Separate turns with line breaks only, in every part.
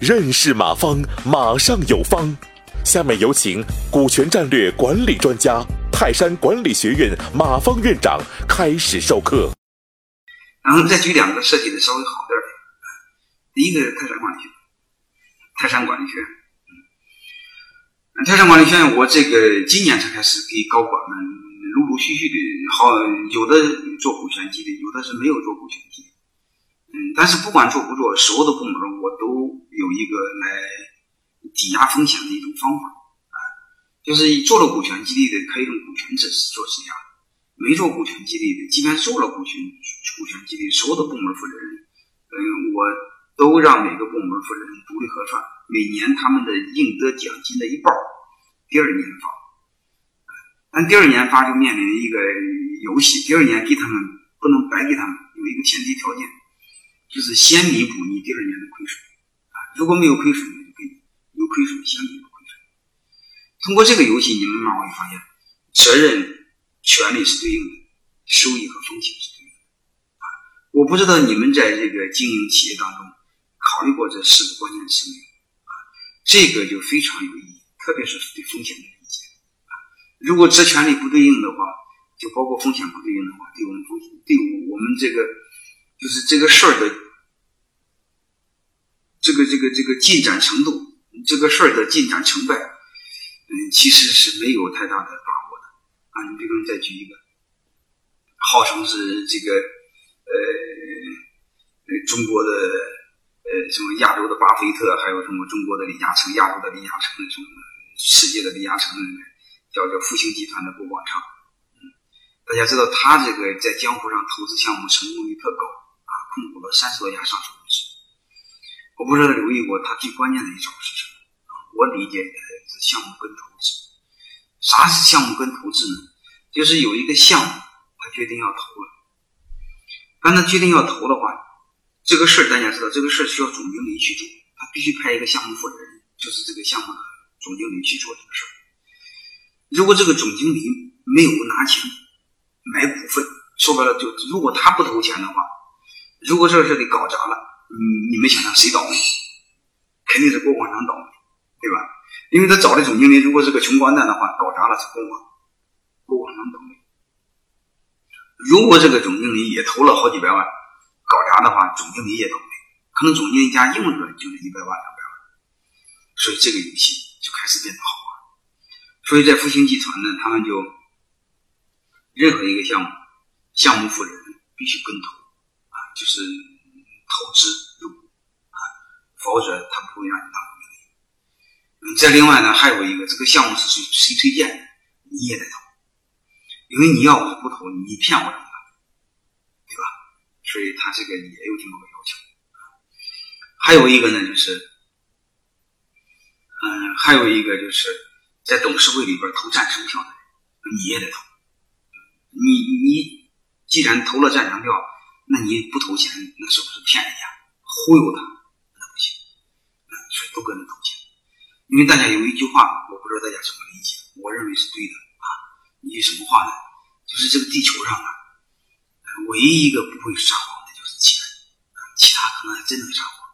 认识马方，马上有方。下面有请股权战略管理专家、泰山管理学院马方院长开始授课。
然后再举两个设计的稍微好点的，第一个是泰山管理学院，泰山管理学院，泰山管理学院，我这个今年才开始给高管们陆陆续续的，好有的做股权激励，有的是没有做股权激励。嗯，但是不管做不做，所有的部门我都有一个来抵押风险的一种方法啊，就是做了股权激励的可以用股权制做质押，没做股权激励的，即便做了股权股权激励，所有的部门负责人，嗯，我都让每个部门负责人独立核算，每年他们的应得奖金的一半，第二年发，但第二年发就面临一个游戏，第二年给他们不能白给他们，有一个前提条件。就是先弥补你第二年的亏损啊，如果没有亏损，那就给你有亏损先弥补亏损。通过这个游戏，你们慢慢会发现，责任、权利是对应的，收益和风险是对应的啊。我不知道你们在这个经营企业当中考虑过这四个关键词没有啊？这个就非常有意义，特别是对风险的。如果责权利不对应的话，就包括风险不对应的话，对我们风险，对我们这个。就是这个事儿的，这个这个这个进展程度，这个事儿的进展成败，嗯，其实是没有太大的把握的啊。你比如再举一个，号称是这个呃中国的呃什么亚洲的巴菲特，还有什么中国的李嘉诚，亚洲的李嘉诚，什么世界的李嘉诚，叫叫复兴集团的郭广昌，大家知道他这个在江湖上投资项目成功率特高啊。控股了三十多家上市公司，我不知道留意过他最关键的一招是什么啊？我理解的是项目跟投资。啥是项目跟投资呢？就是有一个项目，他决定要投了。当他决定要投的话，这个事儿大家知道，这个事儿需要总经理去做，他必须派一个项目负责人，就是这个项目的总经理去做这个事儿。如果这个总经理没有拿钱买股份，说白了就如果他不投钱的话。如果这事给搞砸了，你你们想想谁倒霉？肯定是郭广昌倒霉，对吧？因为他找的总经理如果是个穷光蛋的话，搞砸了是郭广郭广昌倒霉。如果这个总经理也投了好几百万，搞砸的话，总经理也倒霉，可能总经理家用着就是一百万两百万，所以这个游戏就开始变得好玩。所以在复兴集团呢，他们就任何一个项目，项目负责人必须跟投啊。就是投资入股啊，否则他不会让你当总经理。嗯，再另外呢，还有一个，这个项目是谁谁推荐的，你也得投，因为你要我不投，你骗我怎么办？对吧？所以他这个也有这么个要求。还有一个呢，就是，嗯，还有一个就是在董事会里边投赞成票的人，你也得投。你你既然投了赞成票。那你不投钱，那是不是骗人家、忽悠他？那不行，所以都跟着投钱。因为大家有一句话，我不知道大家怎么理解，我认为是对的啊。一句什么话呢？就是这个地球上啊，唯一一个不会撒谎的就是钱，其他可能还真能撒谎，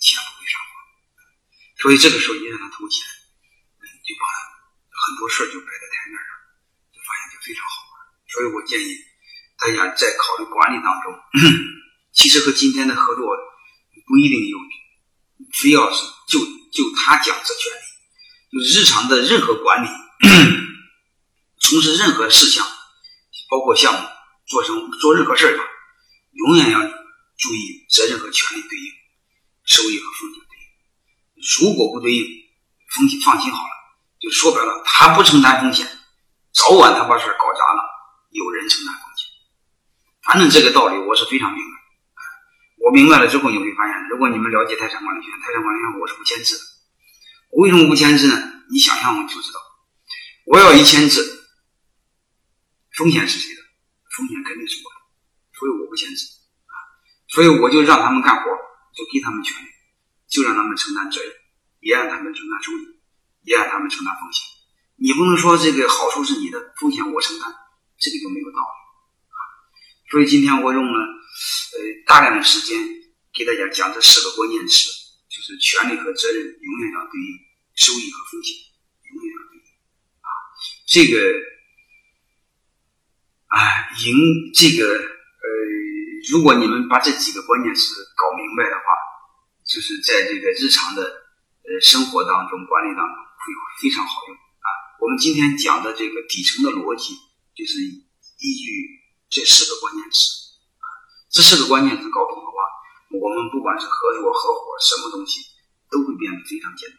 钱不会撒谎。所以这个时候你让他投钱，就把很多事儿就摆在台面上，就发现就非常好玩。所以我建议。大家在考虑管理当中，其实和今天的合作不一定有，非要是就就他讲这权利，就日常的任何管理，从事任何事项，包括项目做成做任何事儿，永远要注意责任和权利对应，收益和风险对应。如果不对应，风险放心好了，就说白了，他不承担风险，早晚他把事搞砸了，有人承担风险。反正这个道理我是非常明白，我明白了之后你会发现，如果你们了解泰山管理学院，泰山管理学院我是不签字的。我为什么不签字呢？你想象我就知道。我要一签字，风险是谁的？风险肯定是我的，所以我不签字啊。所以我就让他们干活，就给他们权利，就让他们承担责任，也让他们承担收益，也让他们承担风险。你不能说这个好处是你的，风险我承担，这个就没有道理啊。所以今天我用了呃，大量的时间给大家讲这四个关键词，就是权利和责任永远要对应，收益和风险永远要对应啊。这个啊，赢这个呃，如果你们把这几个关键词搞明白的话，就是在这个日常的呃生活当中、管理当中会非常好用啊。我们今天讲的这个底层的逻辑，就是依据这四个关键词啊。这四个关键词搞懂的话，我们不管是合作、合伙，什么东西都会变得非常简单。